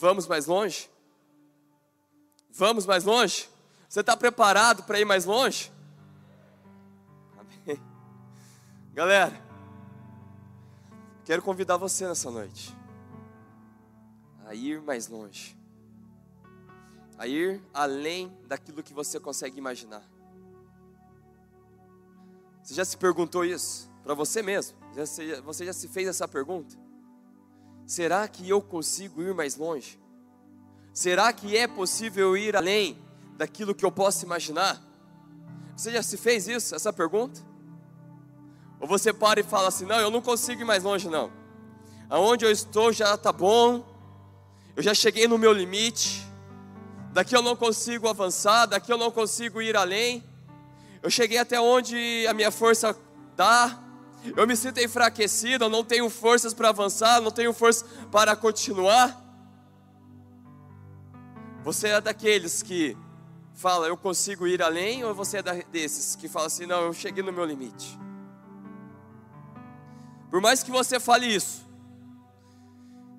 Vamos mais longe? Vamos mais longe? Você está preparado para ir mais longe? Amém. Galera, quero convidar você nessa noite a ir mais longe, a ir além daquilo que você consegue imaginar. Você já se perguntou isso para você mesmo? Você já se fez essa pergunta? Será que eu consigo ir mais longe? Será que é possível ir além daquilo que eu posso imaginar? Você já se fez isso, essa pergunta? Ou você para e fala assim: não, eu não consigo ir mais longe, não. Aonde eu estou já está bom, eu já cheguei no meu limite, daqui eu não consigo avançar, daqui eu não consigo ir além. Eu cheguei até onde a minha força dá, eu me sinto enfraquecido, eu não tenho forças para avançar, não tenho forças para continuar. Você é daqueles que fala, eu consigo ir além, ou você é desses que fala assim, não, eu cheguei no meu limite? Por mais que você fale isso,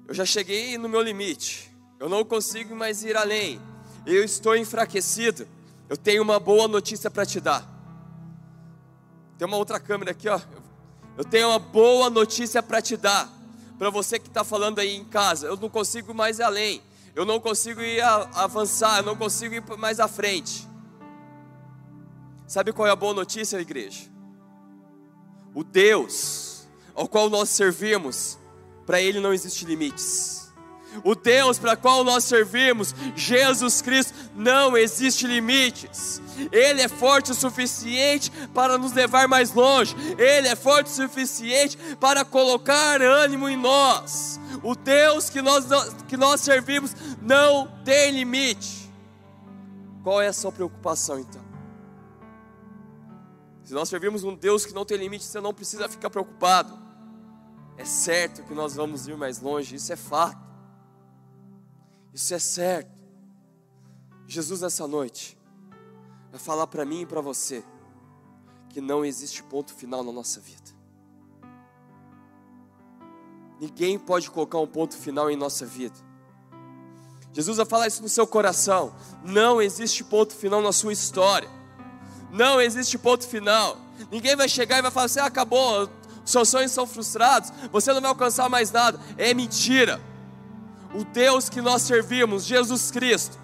eu já cheguei no meu limite, eu não consigo mais ir além, eu estou enfraquecido, eu tenho uma boa notícia para te dar. Tem uma outra câmera aqui, ó. Eu tenho uma boa notícia para te dar, para você que está falando aí em casa. Eu não consigo mais ir além eu não consigo ir a, avançar, eu não consigo ir mais à frente. Sabe qual é a boa notícia, igreja? O Deus ao qual nós servimos, para Ele não existe limites. O Deus para qual nós servimos, Jesus Cristo, não existe limites. Ele é forte o suficiente para nos levar mais longe. Ele é forte o suficiente para colocar ânimo em nós. O Deus que nós, que nós servimos não tem limite. Qual é a sua preocupação então? Se nós servimos um Deus que não tem limite, você não precisa ficar preocupado. É certo que nós vamos ir mais longe, isso é fato. Isso é certo. Jesus, nessa noite, vai falar para mim e para você que não existe ponto final na nossa vida. Ninguém pode colocar um ponto final em nossa vida. Jesus vai falar isso no seu coração. Não existe ponto final na sua história. Não existe ponto final. Ninguém vai chegar e vai falar assim: ah, acabou, seus sonhos são frustrados, você não vai alcançar mais nada. É mentira. O Deus que nós servimos, Jesus Cristo,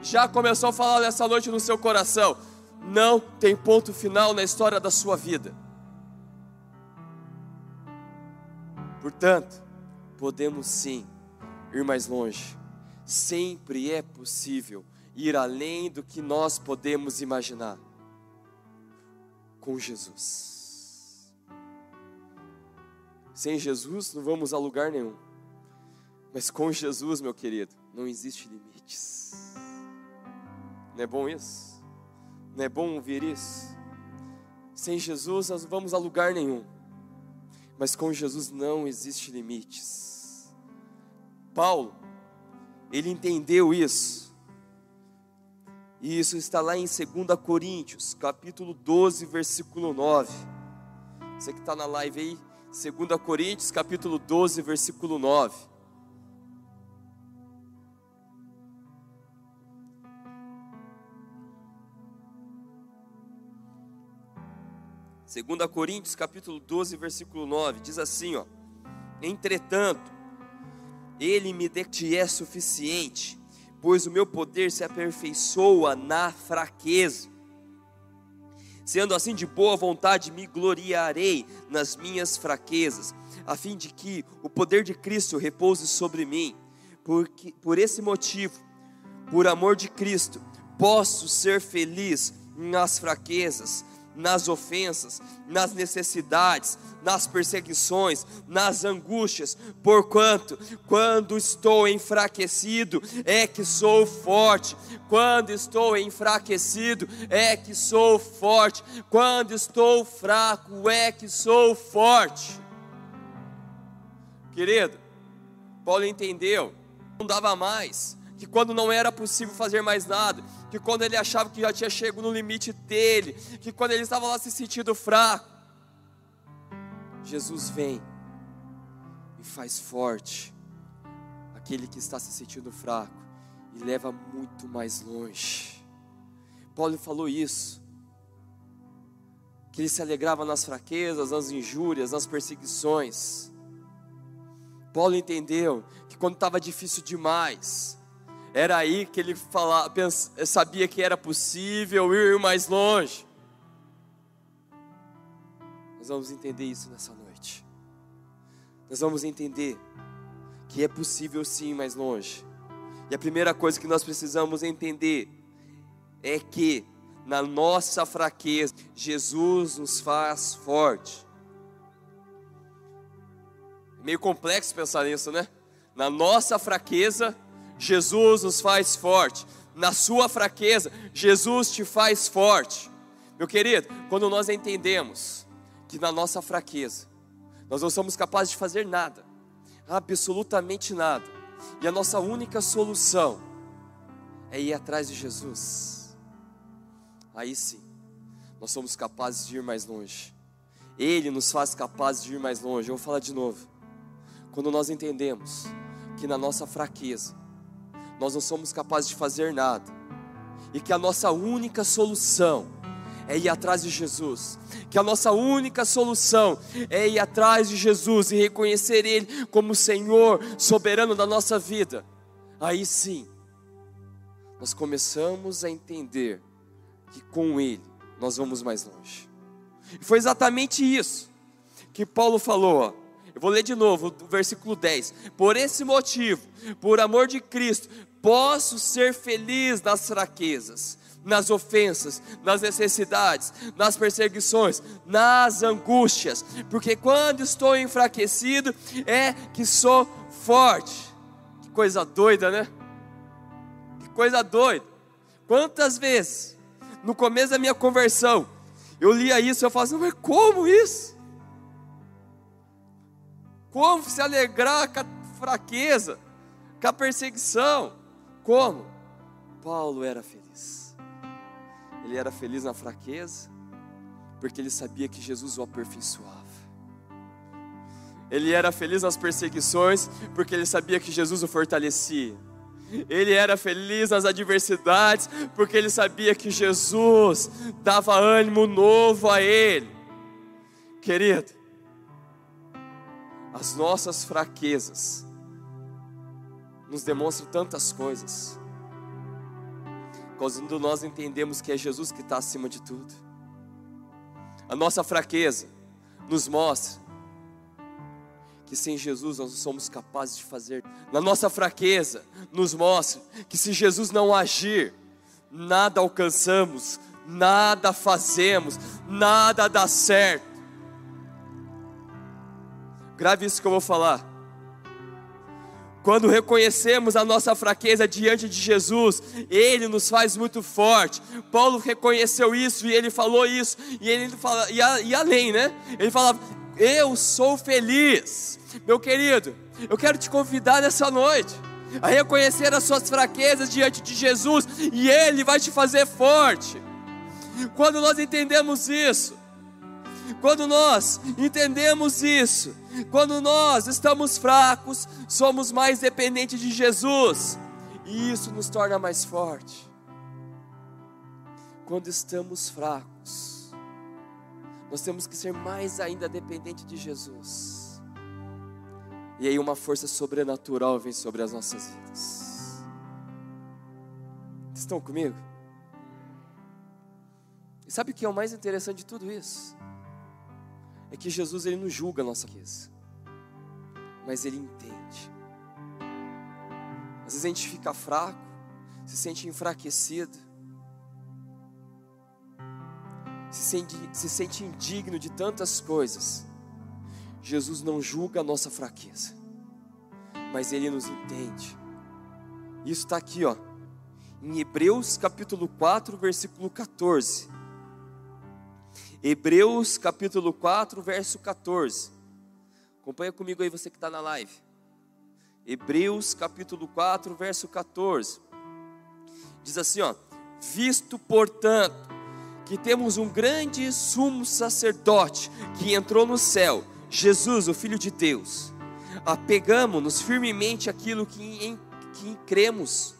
já começou a falar nessa noite no seu coração. Não tem ponto final na história da sua vida. Portanto, podemos sim ir mais longe. Sempre é possível ir além do que nós podemos imaginar com Jesus. Sem Jesus não vamos a lugar nenhum. Mas com Jesus, meu querido, não existe limites. Não é bom isso? Não é bom ouvir isso? Sem Jesus nós não vamos a lugar nenhum. Mas com Jesus não existe limites. Paulo, ele entendeu isso. E isso está lá em 2 Coríntios, capítulo 12, versículo 9. Você que está na live aí, 2 Coríntios, capítulo 12, versículo 9. 2 Coríntios capítulo 12, versículo 9, diz assim, ó: Entretanto, ele me te é suficiente, pois o meu poder se aperfeiçoa na fraqueza. Sendo assim de boa vontade, me gloriarei nas minhas fraquezas, a fim de que o poder de Cristo repouse sobre mim. Porque, por esse motivo, por amor de Cristo, posso ser feliz nas fraquezas, nas ofensas, nas necessidades, nas perseguições, nas angústias, porquanto, quando estou enfraquecido, é que sou forte, quando estou enfraquecido, é que sou forte, quando estou fraco, é que sou forte. Querido, Paulo entendeu, não dava mais, que quando não era possível fazer mais nada, que quando ele achava que já tinha chegado no limite dele, que quando ele estava lá se sentindo fraco, Jesus vem e faz forte aquele que está se sentindo fraco e leva muito mais longe. Paulo falou isso, que ele se alegrava nas fraquezas, nas injúrias, nas perseguições. Paulo entendeu que quando estava difícil demais, era aí que ele falava, sabia que era possível ir mais longe. Nós vamos entender isso nessa noite. Nós vamos entender que é possível sim ir mais longe. E a primeira coisa que nós precisamos entender é que na nossa fraqueza, Jesus nos faz forte. É meio complexo pensar nisso, né? Na nossa fraqueza, Jesus nos faz forte. Na sua fraqueza, Jesus te faz forte. Meu querido, quando nós entendemos que na nossa fraqueza, nós não somos capazes de fazer nada, absolutamente nada, e a nossa única solução é ir atrás de Jesus, aí sim, nós somos capazes de ir mais longe. Ele nos faz capazes de ir mais longe. Eu vou falar de novo. Quando nós entendemos que na nossa fraqueza, nós não somos capazes de fazer nada, e que a nossa única solução é ir atrás de Jesus, que a nossa única solução é ir atrás de Jesus e reconhecer Ele como Senhor soberano da nossa vida, aí sim, nós começamos a entender que com Ele nós vamos mais longe. E foi exatamente isso que Paulo falou. Ó. Vou ler de novo o versículo 10. Por esse motivo, por amor de Cristo, posso ser feliz nas fraquezas, nas ofensas, nas necessidades, nas perseguições, nas angústias, porque quando estou enfraquecido é que sou forte. Que coisa doida, né? Que coisa doida. Quantas vezes, no começo da minha conversão, eu lia isso e eu falava assim, mas como isso? Como se alegrar com a fraqueza, com a perseguição? Como? Paulo era feliz. Ele era feliz na fraqueza, porque ele sabia que Jesus o aperfeiçoava. Ele era feliz nas perseguições, porque ele sabia que Jesus o fortalecia. Ele era feliz nas adversidades, porque ele sabia que Jesus dava ânimo novo a ele. Querido, as nossas fraquezas nos demonstra tantas coisas. Quando nós entendemos que é Jesus que está acima de tudo. A nossa fraqueza nos mostra que sem Jesus nós não somos capazes de fazer. Na nossa fraqueza nos mostra que se Jesus não agir, nada alcançamos, nada fazemos, nada dá certo. Grave isso que eu vou falar. Quando reconhecemos a nossa fraqueza diante de Jesus, Ele nos faz muito forte. Paulo reconheceu isso e ele falou isso, e ele fala, e, a, e além, né? Ele falava: Eu sou feliz. Meu querido, eu quero te convidar nessa noite a reconhecer as suas fraquezas diante de Jesus, e Ele vai te fazer forte. Quando nós entendemos isso, quando nós entendemos isso, quando nós estamos fracos, somos mais dependentes de Jesus, e isso nos torna mais forte. Quando estamos fracos, nós temos que ser mais ainda dependentes de Jesus. E aí uma força sobrenatural vem sobre as nossas vidas. Estão comigo? E sabe o que é o mais interessante de tudo isso? É que Jesus ele não julga a nossa fraqueza, mas ele entende. Às vezes a gente fica fraco, se sente enfraquecido, se sente, se sente indigno de tantas coisas. Jesus não julga a nossa fraqueza, mas Ele nos entende. Isso está aqui, ó, em Hebreus capítulo 4, versículo 14. Hebreus capítulo 4, verso 14. Acompanha comigo aí, você que está na live. Hebreus capítulo 4, verso 14. Diz assim, ó: Visto, portanto, que temos um grande sumo sacerdote que entrou no céu, Jesus, o Filho de Deus. apegamos-nos firmemente àquilo que, em que cremos.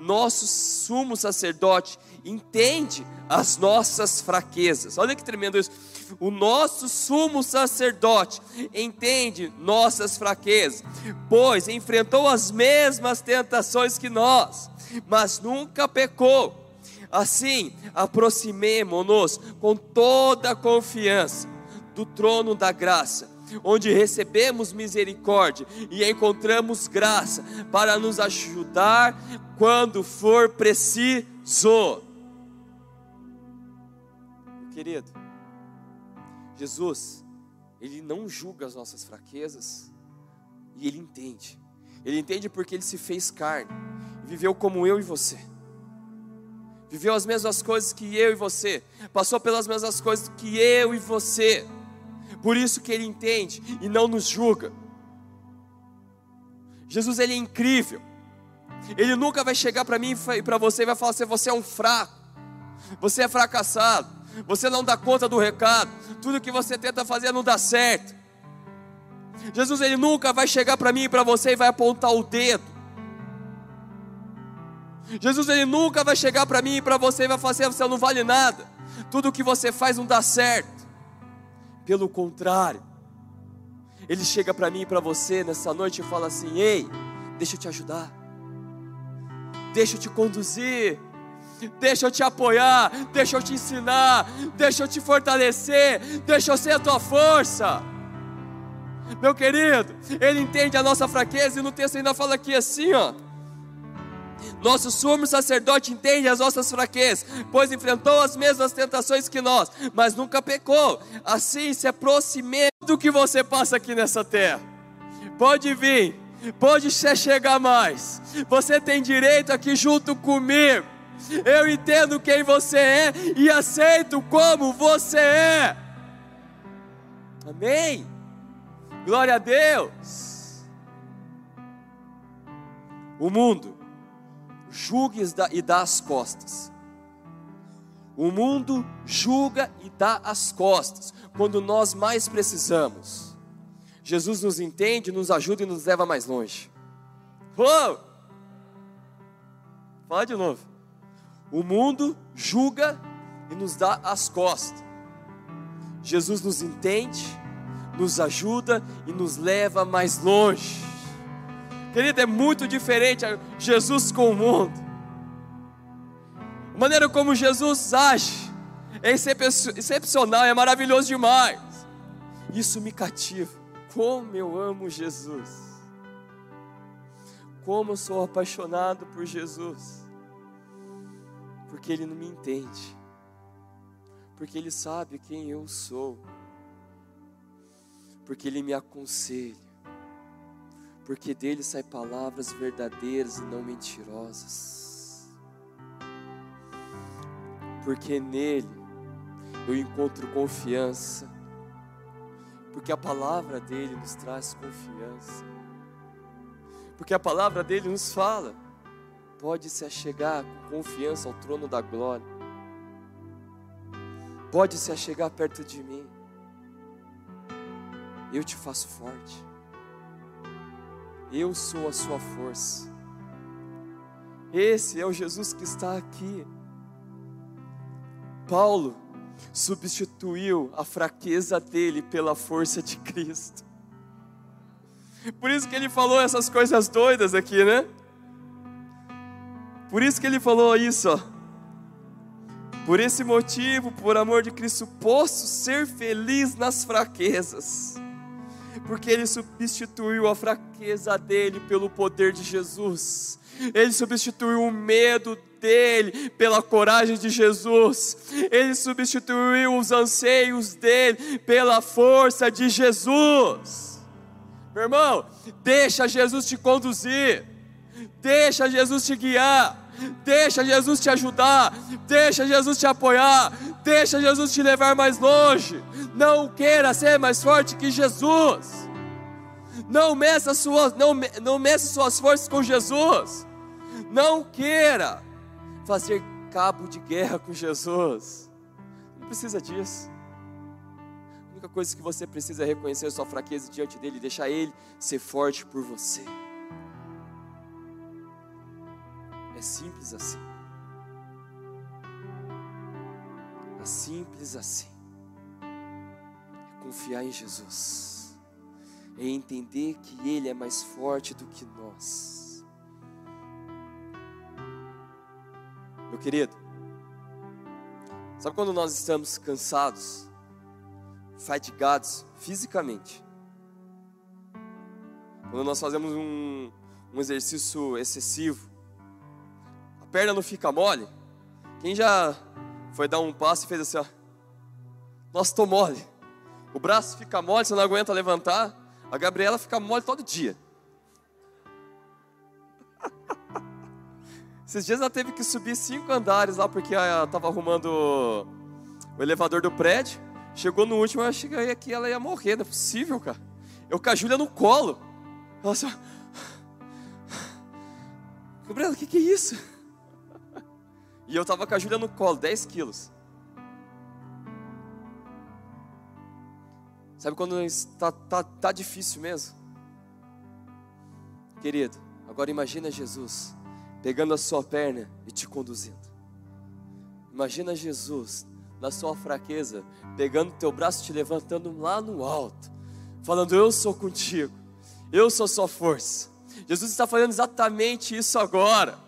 Nosso sumo sacerdote entende as nossas fraquezas. Olha que tremendo isso. O nosso sumo sacerdote entende nossas fraquezas, pois enfrentou as mesmas tentações que nós, mas nunca pecou. Assim, aproximemo-nos com toda a confiança do trono da graça, onde recebemos misericórdia e encontramos graça para nos ajudar quando for preciso. Querido, Jesus, Ele não julga as nossas fraquezas e Ele entende. Ele entende porque Ele se fez carne, viveu como eu e você viveu as mesmas coisas que eu e você, passou pelas mesmas coisas que eu e você. Por isso que ele entende e não nos julga. Jesus ele é incrível. Ele nunca vai chegar para mim e para você e vai falar assim: você é um fraco, você é fracassado, você não dá conta do recado, tudo que você tenta fazer não dá certo. Jesus ele nunca vai chegar para mim e para você e vai apontar o dedo. Jesus ele nunca vai chegar para mim e para você e vai falar assim: você não vale nada, tudo que você faz não dá certo. Pelo contrário, ele chega para mim e para você nessa noite e fala assim: ei, deixa eu te ajudar, deixa eu te conduzir, deixa eu te apoiar, deixa eu te ensinar, deixa eu te fortalecer, deixa eu ser a tua força. Meu querido, ele entende a nossa fraqueza e no texto ainda fala aqui assim, ó. Nosso sumo sacerdote entende as nossas fraquezas, pois enfrentou as mesmas tentações que nós, mas nunca pecou. Assim se aproxime do que você passa aqui nessa terra. Pode vir, pode chegar mais. Você tem direito aqui junto comigo. Eu entendo quem você é e aceito como você é. Amém. Glória a Deus. O mundo julga e dá as costas. O mundo julga e dá as costas quando nós mais precisamos. Jesus nos entende, nos ajuda e nos leva mais longe. Uou! Fala de novo. O mundo julga e nos dá as costas. Jesus nos entende, nos ajuda e nos leva mais longe. Querido, é muito diferente Jesus com o mundo. A maneira como Jesus age é excepcional, é maravilhoso demais. Isso me cativa. Como eu amo Jesus. Como eu sou apaixonado por Jesus. Porque Ele não me entende. Porque Ele sabe quem eu sou. Porque Ele me aconselha porque dele saem palavras verdadeiras e não mentirosas. Porque nele eu encontro confiança, porque a palavra dele nos traz confiança, porque a palavra dele nos fala, pode se achegar com confiança ao trono da glória, pode se achegar perto de mim, eu te faço forte. Eu sou a sua força. Esse é o Jesus que está aqui. Paulo substituiu a fraqueza dele pela força de Cristo. Por isso que ele falou essas coisas doidas aqui, né? Por isso que ele falou isso, ó. Por esse motivo, por amor de Cristo, posso ser feliz nas fraquezas porque ele substituiu a fraqueza dele pelo poder de Jesus. Ele substituiu o medo dele pela coragem de Jesus. Ele substituiu os anseios dele pela força de Jesus. Meu irmão, deixa Jesus te conduzir. Deixa Jesus te guiar. Deixa Jesus te ajudar, deixa Jesus te apoiar, deixa Jesus te levar mais longe. Não queira ser mais forte que Jesus. Não meça suas, não, não meça suas forças com Jesus. Não queira fazer cabo de guerra com Jesus. Não precisa disso. única coisa que você precisa é reconhecer a sua fraqueza diante dele e deixar ele ser forte por você. É simples assim. É simples assim. É confiar em Jesus. É entender que Ele é mais forte do que nós. Meu querido, sabe quando nós estamos cansados, fatigados fisicamente? Quando nós fazemos um, um exercício excessivo, a perna não fica mole? Quem já foi dar um passo e fez assim, ó. Nossa, tô mole. O braço fica mole, você não aguenta levantar. A Gabriela fica mole todo dia. Esses dias ela teve que subir cinco andares lá porque ela estava arrumando o elevador do prédio. Chegou no último, eu cheguei aqui, ela ia morrer, não é possível, cara. Eu com a Júlia no colo. Ela assim, Gabriela, o que, que é isso? E eu estava com a Júlia no colo, 10 quilos. Sabe quando está tá, tá difícil mesmo? Querido, agora imagina Jesus pegando a sua perna e te conduzindo. Imagina Jesus na sua fraqueza, pegando teu braço te levantando lá no alto, falando: Eu sou contigo, eu sou sua força. Jesus está fazendo exatamente isso agora.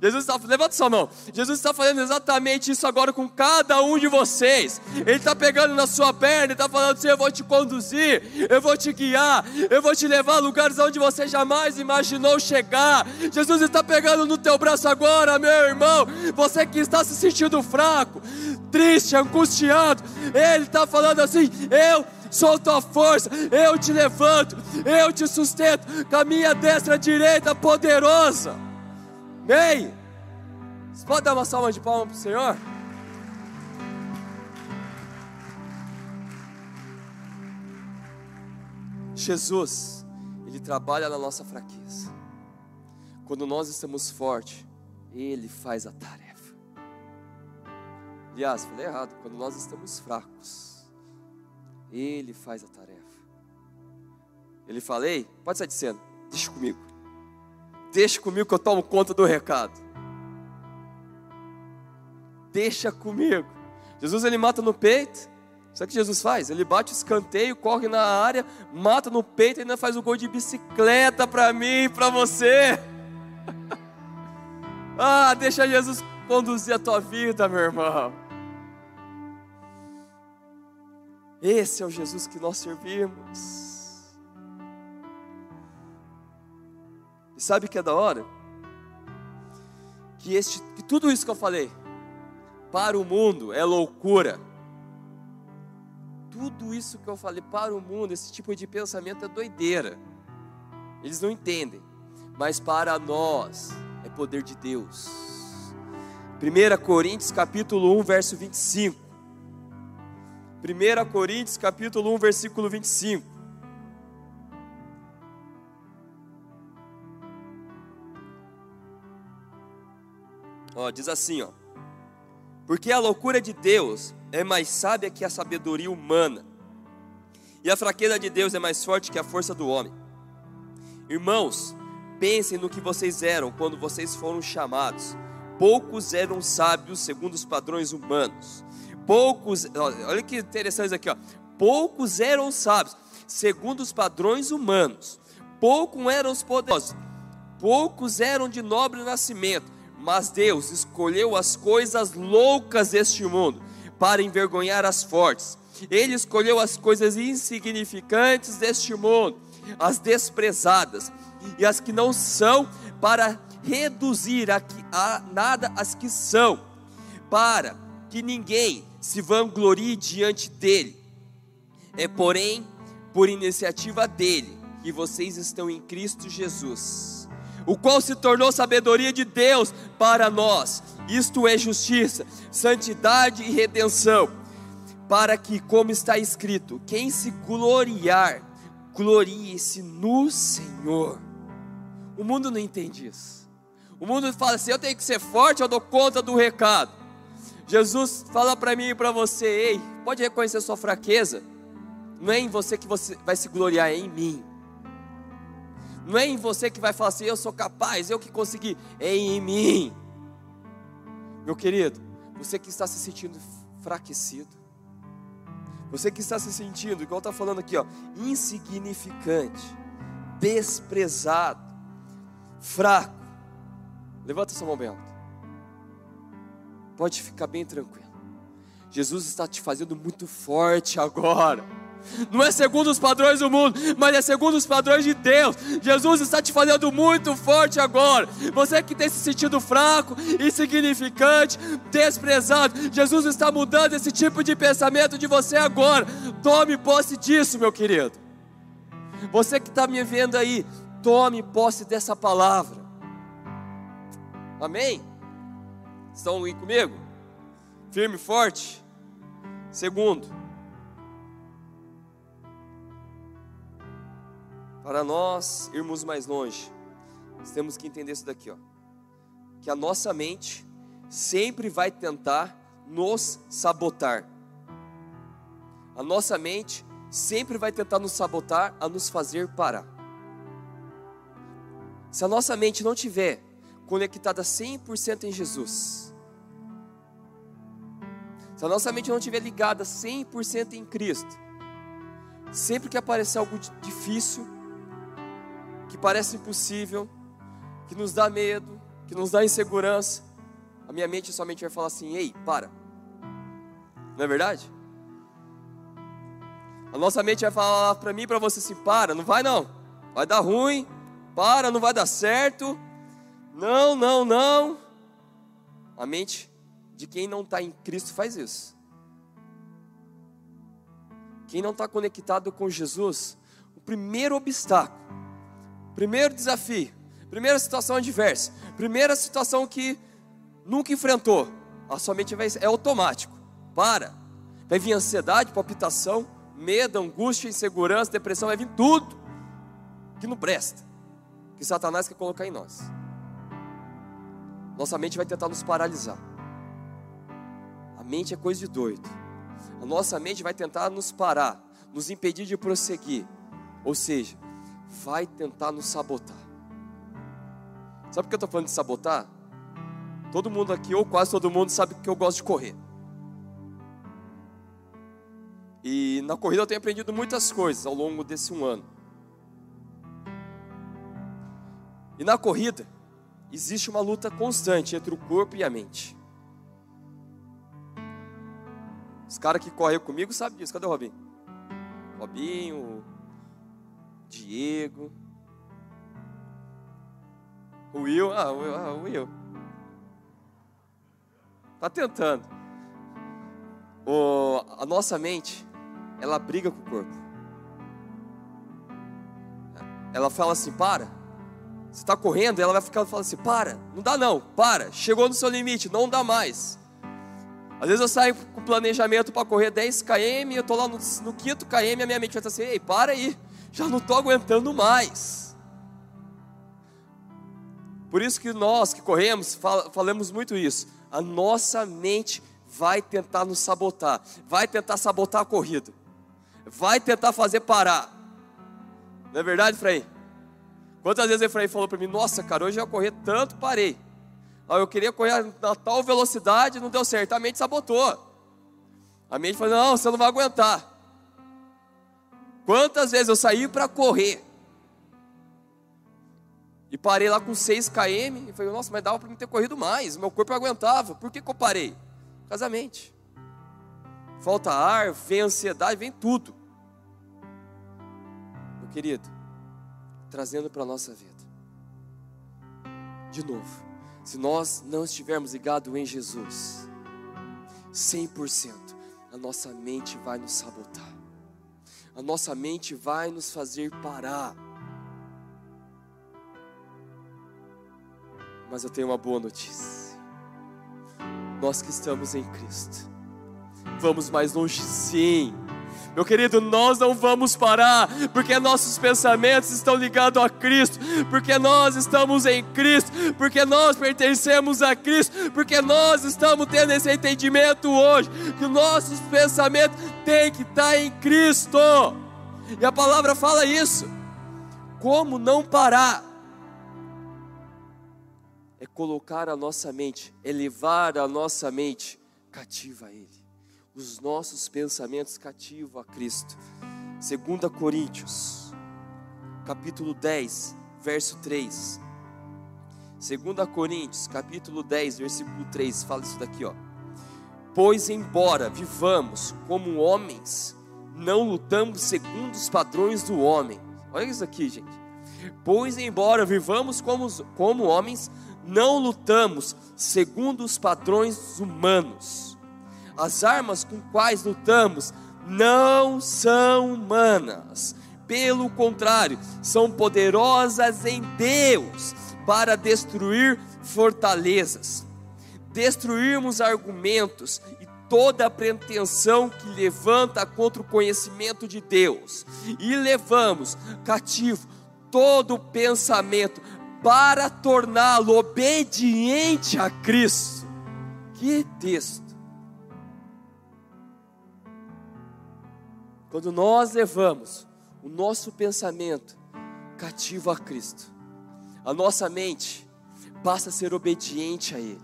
Jesus está, levanta sua mão. Jesus está fazendo exatamente isso agora com cada um de vocês. Ele está pegando na sua perna, Ele está falando assim: Eu vou te conduzir, eu vou te guiar, eu vou te levar a lugares onde você jamais imaginou chegar. Jesus está pegando no teu braço agora, meu irmão. Você que está se sentindo fraco, triste, angustiado, Ele está falando assim: Eu sou tua força, eu te levanto, eu te sustento com a minha destra direita poderosa. Amém? Você pode dar uma salva de palmas para o Senhor? Jesus, Ele trabalha na nossa fraqueza. Quando nós estamos fortes, Ele faz a tarefa. Aliás, falei errado. Quando nós estamos fracos, Ele faz a tarefa. Ele falei, pode sair de cena, deixa comigo. Deixa comigo que eu tomo conta do recado. Deixa comigo. Jesus ele mata no peito. Sabe o que Jesus faz? Ele bate o escanteio, corre na área, mata no peito e ainda faz o gol de bicicleta para mim e para você. ah, deixa Jesus conduzir a tua vida, meu irmão. Esse é o Jesus que nós servimos. Sabe o que é da hora? Que, este, que tudo isso que eu falei, para o mundo é loucura. Tudo isso que eu falei para o mundo, esse tipo de pensamento é doideira. Eles não entendem. Mas para nós é poder de Deus. 1 Coríntios capítulo 1, verso 25. 1 Coríntios capítulo 1, versículo 25. Ó, diz assim, ó. Porque a loucura de Deus é mais sábia que a sabedoria humana. E a fraqueza de Deus é mais forte que a força do homem. Irmãos, pensem no que vocês eram quando vocês foram chamados. Poucos eram sábios segundo os padrões humanos. Poucos, olha que interessante isso aqui, ó. Poucos eram sábios segundo os padrões humanos. Poucos eram os poderosos. Poucos eram de nobre nascimento mas Deus escolheu as coisas loucas deste mundo para envergonhar as fortes. Ele escolheu as coisas insignificantes deste mundo, as desprezadas e as que não são, para reduzir a, a nada as que são, para que ninguém se vanglorie diante dele. É porém por iniciativa dele que vocês estão em Cristo Jesus o qual se tornou sabedoria de Deus para nós. Isto é justiça, santidade e redenção, para que, como está escrito, quem se gloriar, glorie-se no Senhor. O mundo não entende isso. O mundo fala assim: eu tenho que ser forte, eu dou conta do recado. Jesus fala para mim e para você: ei, pode reconhecer sua fraqueza, Não é em você que você vai se gloriar, é em mim. Não é em você que vai falar assim, eu sou capaz, eu que consegui. É em mim. Meu querido, você que está se sentindo fraquecido, você que está se sentindo, igual está falando aqui, ó, insignificante, desprezado, fraco, levanta bem alto. Pode ficar bem tranquilo. Jesus está te fazendo muito forte agora. Não é segundo os padrões do mundo, mas é segundo os padrões de Deus. Jesus está te fazendo muito forte agora. Você que tem se sentido fraco, insignificante, desprezado, Jesus está mudando esse tipo de pensamento de você agora. Tome posse disso, meu querido. Você que está me vendo aí, tome posse dessa palavra. Amém? Estão aí comigo? Firme e forte. Segundo, Para nós irmos mais longe, nós temos que entender isso daqui, ó. Que a nossa mente sempre vai tentar nos sabotar. A nossa mente sempre vai tentar nos sabotar a nos fazer parar. Se a nossa mente não tiver conectada 100% em Jesus, se a nossa mente não estiver ligada 100% em Cristo, sempre que aparecer algo difícil, parece impossível, que nos dá medo, que nos dá insegurança, a minha mente somente vai falar assim: ei, para. Não é verdade? A nossa mente vai falar para mim e para você assim: para, não vai não, vai dar ruim, para, não vai dar certo, não, não, não. A mente de quem não está em Cristo faz isso. Quem não está conectado com Jesus, o primeiro obstáculo Primeiro desafio, primeira situação adversa, primeira situação que nunca enfrentou, a sua mente vai, é automático. Para. Vai vir ansiedade, palpitação, medo, angústia, insegurança, depressão, vai vir tudo que não presta, que Satanás quer colocar em nós. Nossa mente vai tentar nos paralisar. A mente é coisa de doido. A nossa mente vai tentar nos parar, nos impedir de prosseguir. Ou seja, vai tentar nos sabotar. Sabe por que eu estou falando de sabotar? Todo mundo aqui, ou quase todo mundo, sabe que eu gosto de correr. E na corrida eu tenho aprendido muitas coisas ao longo desse um ano. E na corrida, existe uma luta constante entre o corpo e a mente. Os caras que correm comigo sabem disso. Cadê o Robinho? Robinho, Diego, o Will, ah, o, ah, o Will. Tá tentando. O, a nossa mente, ela briga com o corpo. Ela fala assim: para. Você está correndo, ela vai ficar falando assim: para, não dá não, para, chegou no seu limite, não dá mais. Às vezes eu saio com planejamento para correr 10 km, eu estou lá no, no quinto km, a minha mente vai estar assim: ei, para aí já não estou aguentando mais. Por isso que nós que corremos, falamos muito isso. A nossa mente vai tentar nos sabotar, vai tentar sabotar a corrida, vai tentar fazer parar. Não é verdade, Frei? Quantas vezes o Frei falou para mim: Nossa, cara, hoje eu ia correr tanto, parei. Eu queria correr na tal velocidade, não deu certo. A mente sabotou. A mente falou: Não, você não vai aguentar. Quantas vezes eu saí para correr e parei lá com 6 km e falei, nossa, mas dava para mim ter corrido mais, meu corpo aguentava. Por que, que eu parei? Casamente. Falta ar, vem ansiedade, vem tudo. Meu querido, trazendo para a nossa vida. De novo, se nós não estivermos ligados em Jesus, 100%, a nossa mente vai nos sabotar a nossa mente vai nos fazer parar. Mas eu tenho uma boa notícia. Nós que estamos em Cristo, vamos mais longe sim. Meu querido, nós não vamos parar, porque nossos pensamentos estão ligados a Cristo, porque nós estamos em Cristo, porque nós pertencemos a Cristo, porque nós estamos tendo esse entendimento hoje, que nossos pensamentos tem que estar em Cristo. E a palavra fala isso. Como não parar? É colocar a nossa mente, elevar a nossa mente cativa a Ele. Os nossos pensamentos cativam a Cristo. 2 Coríntios, capítulo 10, verso 3. 2 Coríntios, capítulo 10, versículo 3, fala isso daqui, ó. Pois embora vivamos como homens, não lutamos segundo os padrões do homem. Olha isso aqui, gente. Pois embora vivamos como, como homens, não lutamos segundo os padrões humanos. As armas com quais lutamos não são humanas. Pelo contrário, são poderosas em Deus para destruir fortalezas, destruirmos argumentos e toda a pretensão que levanta contra o conhecimento de Deus, e levamos cativo todo pensamento para torná-lo obediente a Cristo. Que texto! Quando nós levamos o nosso pensamento cativo a Cristo, a nossa mente passa a ser obediente a Ele.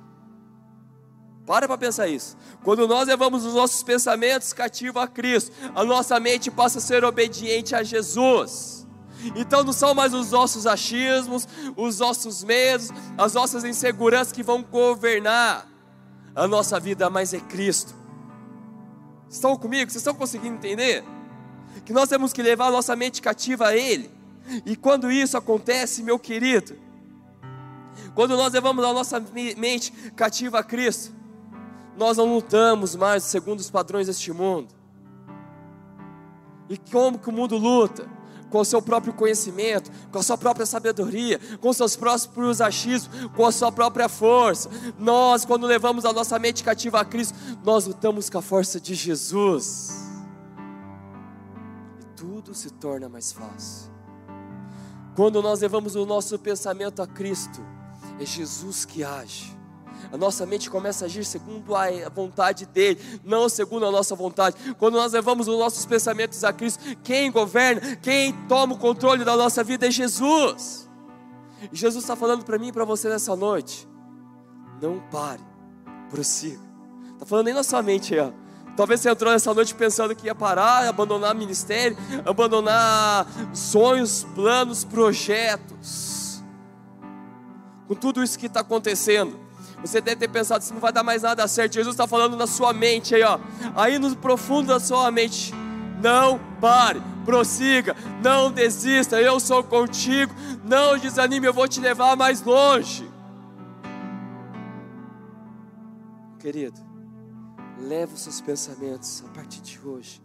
Para para pensar isso. Quando nós levamos os nossos pensamentos cativos a Cristo, a nossa mente passa a ser obediente a Jesus. Então não são mais os nossos achismos, os nossos medos, as nossas inseguranças que vão governar a nossa vida, mas é Cristo. Estão comigo? Vocês estão conseguindo entender? Que nós temos que levar nossa mente cativa a Ele. E quando isso acontece, meu querido, quando nós levamos a nossa mente cativa a Cristo, nós não lutamos mais segundo os padrões deste mundo. E como que o mundo luta? Com o seu próprio conhecimento, com a sua própria sabedoria, com seus próprios achismos, com a sua própria força. Nós, quando levamos a nossa mente cativa a Cristo, nós lutamos com a força de Jesus. Se torna mais fácil. Quando nós levamos o nosso pensamento a Cristo, é Jesus que age. A nossa mente começa a agir segundo a vontade dele, não segundo a nossa vontade. Quando nós levamos os nossos pensamentos a Cristo, quem governa, quem toma o controle da nossa vida é Jesus. Jesus está falando para mim e para você nessa noite: não pare, prossiga. Está falando nem na sua mente ó. Talvez você entrou nessa noite pensando que ia parar, abandonar ministério, abandonar sonhos, planos, projetos. Com tudo isso que está acontecendo, você deve ter pensado assim: não vai dar mais nada certo. Jesus está falando na sua mente aí, ó. Aí no profundo da sua mente. Não pare, prossiga, não desista. Eu sou contigo. Não desanime, eu vou te levar mais longe. Querido, Leva os seus pensamentos a partir de hoje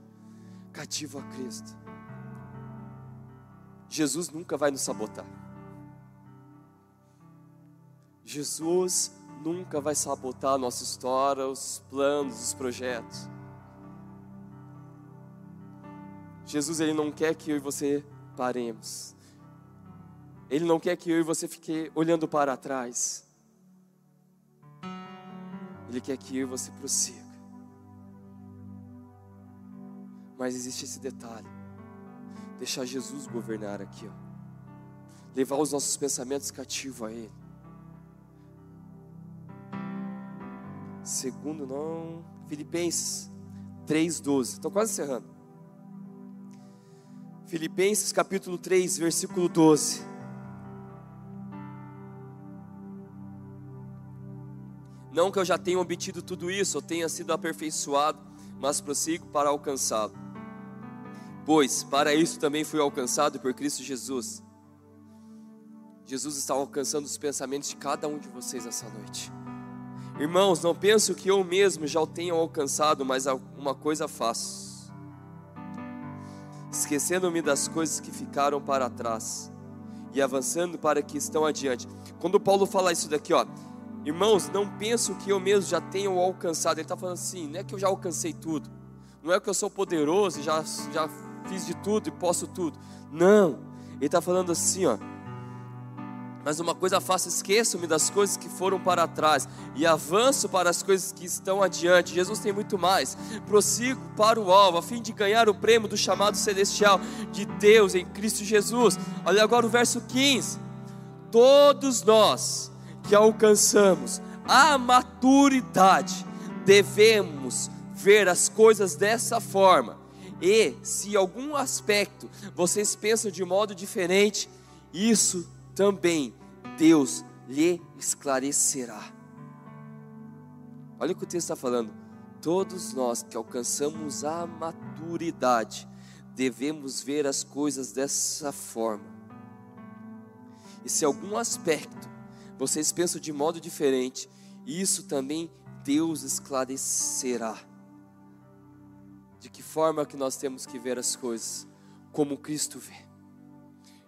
cativo a Cristo. Jesus nunca vai nos sabotar. Jesus nunca vai sabotar a nossa história, os planos, os projetos. Jesus ele não quer que eu e você paremos. Ele não quer que eu e você fique olhando para trás. Ele quer que eu e você prossiga. Mas existe esse detalhe: deixar Jesus governar aqui, ó. levar os nossos pensamentos cativos a Ele. Segundo, não, Filipenses 3,12. Estou quase encerrando. Filipenses capítulo 3, versículo 12. Não que eu já tenha obtido tudo isso, eu tenha sido aperfeiçoado, mas prossigo para alcançá-lo Pois para isso também fui alcançado por Cristo Jesus. Jesus está alcançando os pensamentos de cada um de vocês essa noite. Irmãos, não penso que eu mesmo já o tenha alcançado, mas uma coisa faço. Esquecendo-me das coisas que ficaram para trás e avançando para que estão adiante. Quando Paulo fala isso daqui, ó, irmãos, não penso que eu mesmo já tenha alcançado. Ele está falando assim, não é que eu já alcancei tudo, não é que eu sou poderoso e já, já fiz de tudo e posso tudo. Não, ele está falando assim, ó. Mas uma coisa faço, esqueço-me das coisas que foram para trás e avanço para as coisas que estão adiante. Jesus tem muito mais. Prossigo para o alvo, a fim de ganhar o prêmio do chamado celestial de Deus em Cristo Jesus. Olha agora o verso 15. Todos nós que alcançamos a maturidade, devemos ver as coisas dessa forma. E se algum aspecto vocês pensam de modo diferente, isso também Deus lhe esclarecerá. Olha o que o texto está falando. Todos nós que alcançamos a maturidade, devemos ver as coisas dessa forma. E se algum aspecto vocês pensam de modo diferente, isso também Deus esclarecerá. De que forma que nós temos que ver as coisas? Como Cristo vê.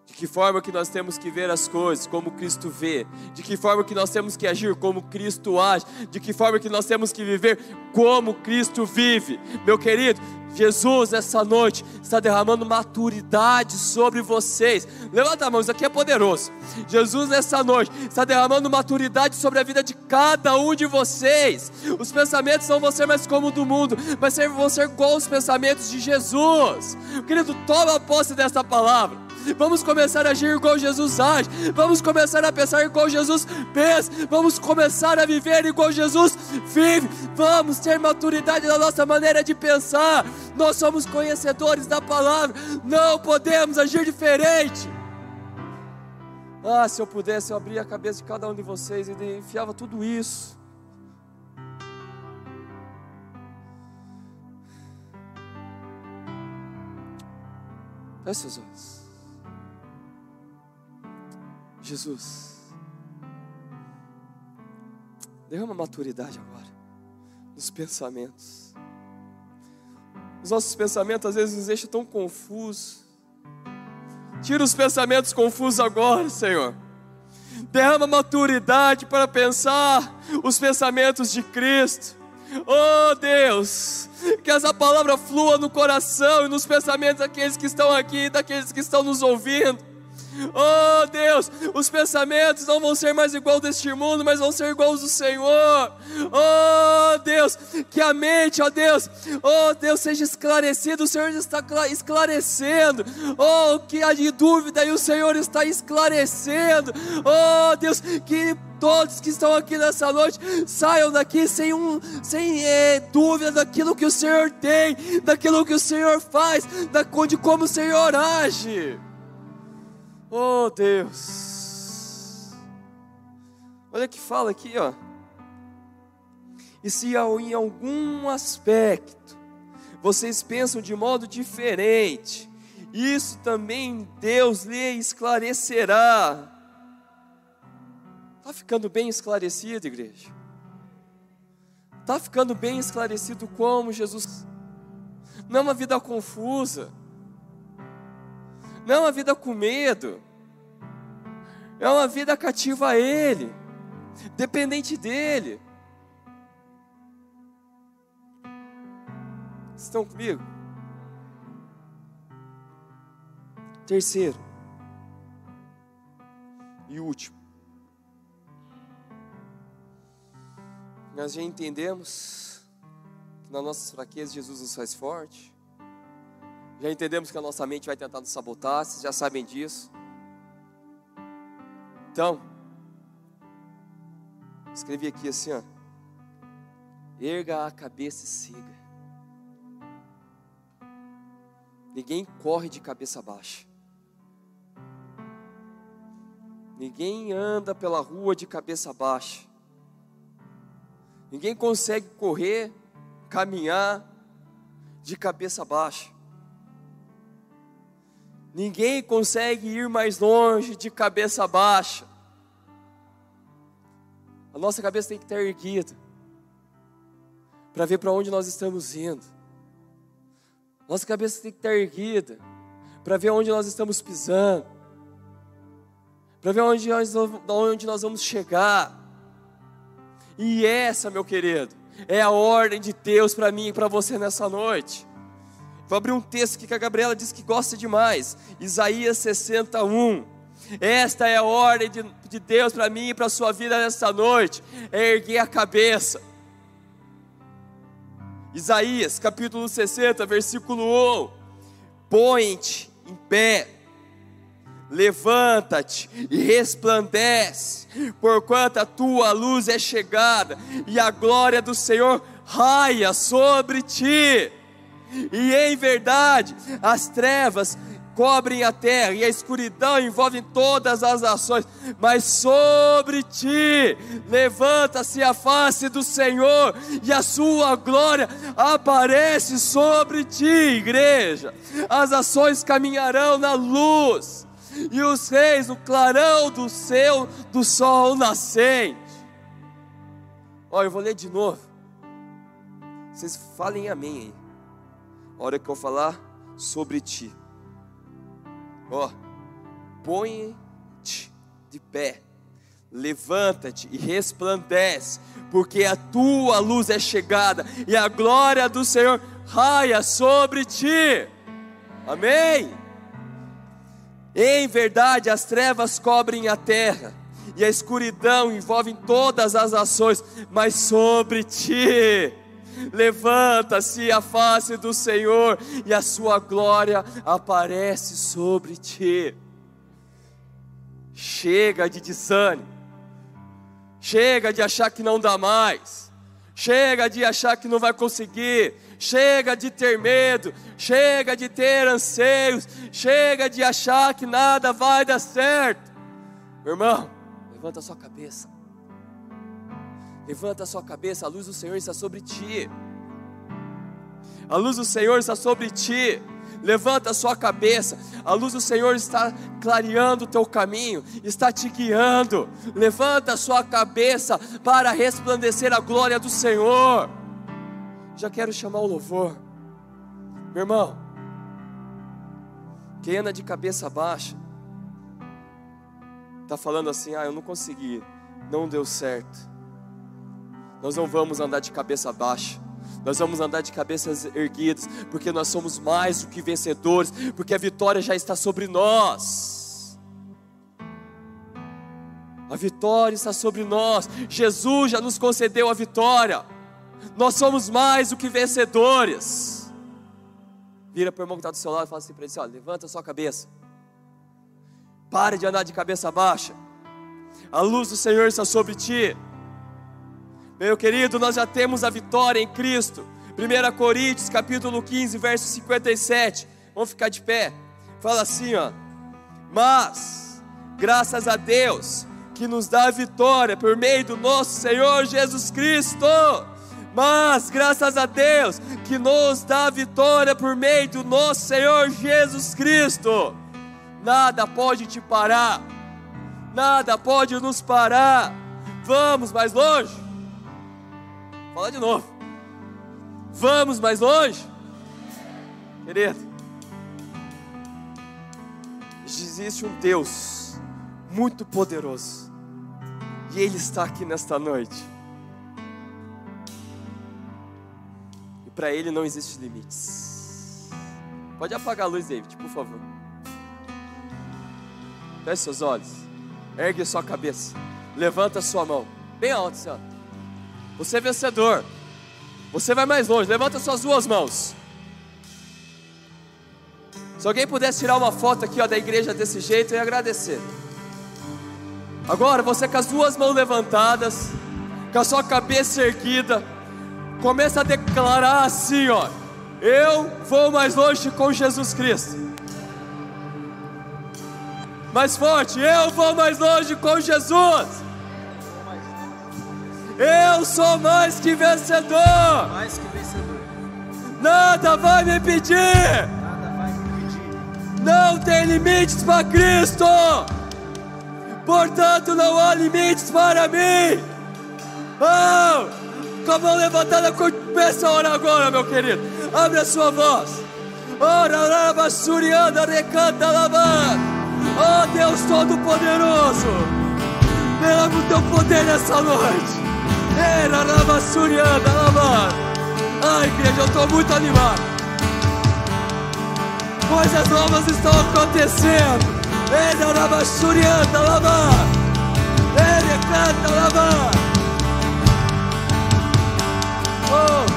De que forma que nós temos que ver as coisas como Cristo vê? De que forma que nós temos que agir como Cristo age? De que forma que nós temos que viver como Cristo vive? Meu querido, Jesus, essa noite, está derramando maturidade sobre vocês. Levanta a mão, isso aqui é poderoso. Jesus, nessa noite, está derramando maturidade sobre a vida de cada um de vocês. Os pensamentos não vão ser mais como o do mundo, mas vão ser igual os pensamentos de Jesus. Querido, toma posse dessa palavra. Vamos começar a agir igual Jesus age. Vamos começar a pensar igual Jesus pensa. Vamos começar a viver igual Jesus vive. Vamos ter maturidade na nossa maneira de pensar. Nós somos conhecedores da palavra. Não podemos agir diferente. Ah, se eu pudesse, eu abria a cabeça de cada um de vocês e enfiava tudo isso. Feche seus olhos. Jesus, derrama maturidade agora nos pensamentos. Os nossos pensamentos às vezes nos deixam tão confusos. Tira os pensamentos confusos agora, Senhor. Derrama maturidade para pensar os pensamentos de Cristo. Oh Deus, que essa palavra flua no coração e nos pensamentos daqueles que estão aqui, daqueles que estão nos ouvindo. Oh Deus, os pensamentos não vão ser mais igual deste mundo, mas vão ser iguais do Senhor. Oh Deus, que a mente, ó oh Deus, oh Deus, seja esclarecido. O Senhor está esclarecendo. Oh, que há de dúvida e o Senhor está esclarecendo. Oh Deus, que todos que estão aqui nessa noite saiam daqui sem, um, sem é, dúvida daquilo que o Senhor tem, daquilo que o Senhor faz, da, de como o Senhor age. Oh Deus. Olha que fala aqui, ó. E se em algum aspecto vocês pensam de modo diferente, isso também Deus lhe esclarecerá. Está ficando bem esclarecido, igreja? Está ficando bem esclarecido como Jesus. Não uma vida confusa não uma vida com medo, é uma vida cativa a Ele, dependente dEle. Estão comigo? Terceiro e último, nós já entendemos que nas nossas fraquezas Jesus nos faz forte. Já entendemos que a nossa mente vai tentar nos sabotar, vocês já sabem disso. Então, escrevi aqui assim, ó. Erga a cabeça e siga. Ninguém corre de cabeça baixa. Ninguém anda pela rua de cabeça baixa. Ninguém consegue correr, caminhar de cabeça baixa. Ninguém consegue ir mais longe de cabeça baixa. A nossa cabeça tem que estar erguida para ver para onde nós estamos indo. Nossa cabeça tem que estar erguida para ver onde nós estamos pisando, para ver onde nós, onde nós vamos chegar. E essa, meu querido, é a ordem de Deus para mim e para você nessa noite. Vou abrir um texto que a Gabriela diz que gosta demais. Isaías 61. Esta é a ordem de, de Deus para mim e para a sua vida nesta noite: é erguer a cabeça. Isaías capítulo 60, versículo 1: Põe-te em pé, levanta-te e resplandece, porquanto a tua luz é chegada e a glória do Senhor raia sobre ti. E em verdade, as trevas cobrem a terra e a escuridão envolve todas as ações, mas sobre ti levanta-se a face do Senhor e a sua glória aparece sobre ti, igreja. As ações caminharão na luz e os reis no clarão do céu do sol nascente. Olha, eu vou ler de novo. Vocês falem amém aí. A hora que eu falar sobre ti. Ó, põe-te de pé, levanta-te e resplandece, porque a tua luz é chegada e a glória do Senhor raia sobre ti. Amém. Em verdade, as trevas cobrem a terra e a escuridão envolve todas as ações, mas sobre ti Levanta-se a face do Senhor e a sua glória aparece sobre ti. Chega de desânimo, chega de achar que não dá mais, chega de achar que não vai conseguir, chega de ter medo, chega de ter anseios, chega de achar que nada vai dar certo. Meu irmão, levanta a sua cabeça. Levanta a sua cabeça, a luz do Senhor está sobre ti. A luz do Senhor está sobre ti. Levanta a sua cabeça, a luz do Senhor está clareando o teu caminho, está te guiando. Levanta a sua cabeça para resplandecer a glória do Senhor. Já quero chamar o louvor, meu irmão. Quem anda de cabeça baixa, está falando assim: ah, eu não consegui, não deu certo. Nós não vamos andar de cabeça baixa. Nós vamos andar de cabeças erguidas, porque nós somos mais do que vencedores, porque a vitória já está sobre nós. A vitória está sobre nós. Jesus já nos concedeu a vitória. Nós somos mais do que vencedores. Vira para o irmão que está do seu lado e fala assim para ele: assim, ó, levanta a sua cabeça. Pare de andar de cabeça baixa. A luz do Senhor está sobre ti. Meu querido, nós já temos a vitória em Cristo. 1 Coríntios, capítulo 15, verso 57. Vamos ficar de pé. Fala assim, ó. Mas, graças a Deus, que nos dá a vitória por meio do nosso Senhor Jesus Cristo. Mas, graças a Deus, que nos dá a vitória por meio do nosso Senhor Jesus Cristo. Nada pode te parar. Nada pode nos parar. Vamos mais longe. Fala de novo. Vamos mais longe? Querido, existe um Deus muito poderoso, e Ele está aqui nesta noite. E para Ele não existe limites. Pode apagar a luz, David, por favor. Feche seus olhos, ergue sua cabeça, levanta sua mão, bem alto, Senhor. Você é vencedor. Você vai mais longe. Levanta suas duas mãos. Se alguém pudesse tirar uma foto aqui ó, da igreja desse jeito, eu ia agradecer. Agora, você com as duas mãos levantadas, com a sua cabeça erguida, começa a declarar assim, ó: Eu vou mais longe com Jesus Cristo. Mais forte, eu vou mais longe com Jesus. Eu sou mais que vencedor. Mais que vencedor. Nada vai me impedir. Nada vai me impedir. Não tem limites para Cristo. Portanto, não há limites para mim. Oh, com a mão levantada, começa a orar agora, meu querido. Abre a sua voz. Ora, lava, surianda, recanta, lavando. Oh Deus Todo-Poderoso, derrama o teu poder nessa noite. Ai, igreja, eu estou muito animado. Coisas novas estão acontecendo. Ele arabashurianta lava. Ele canta lava. Oh.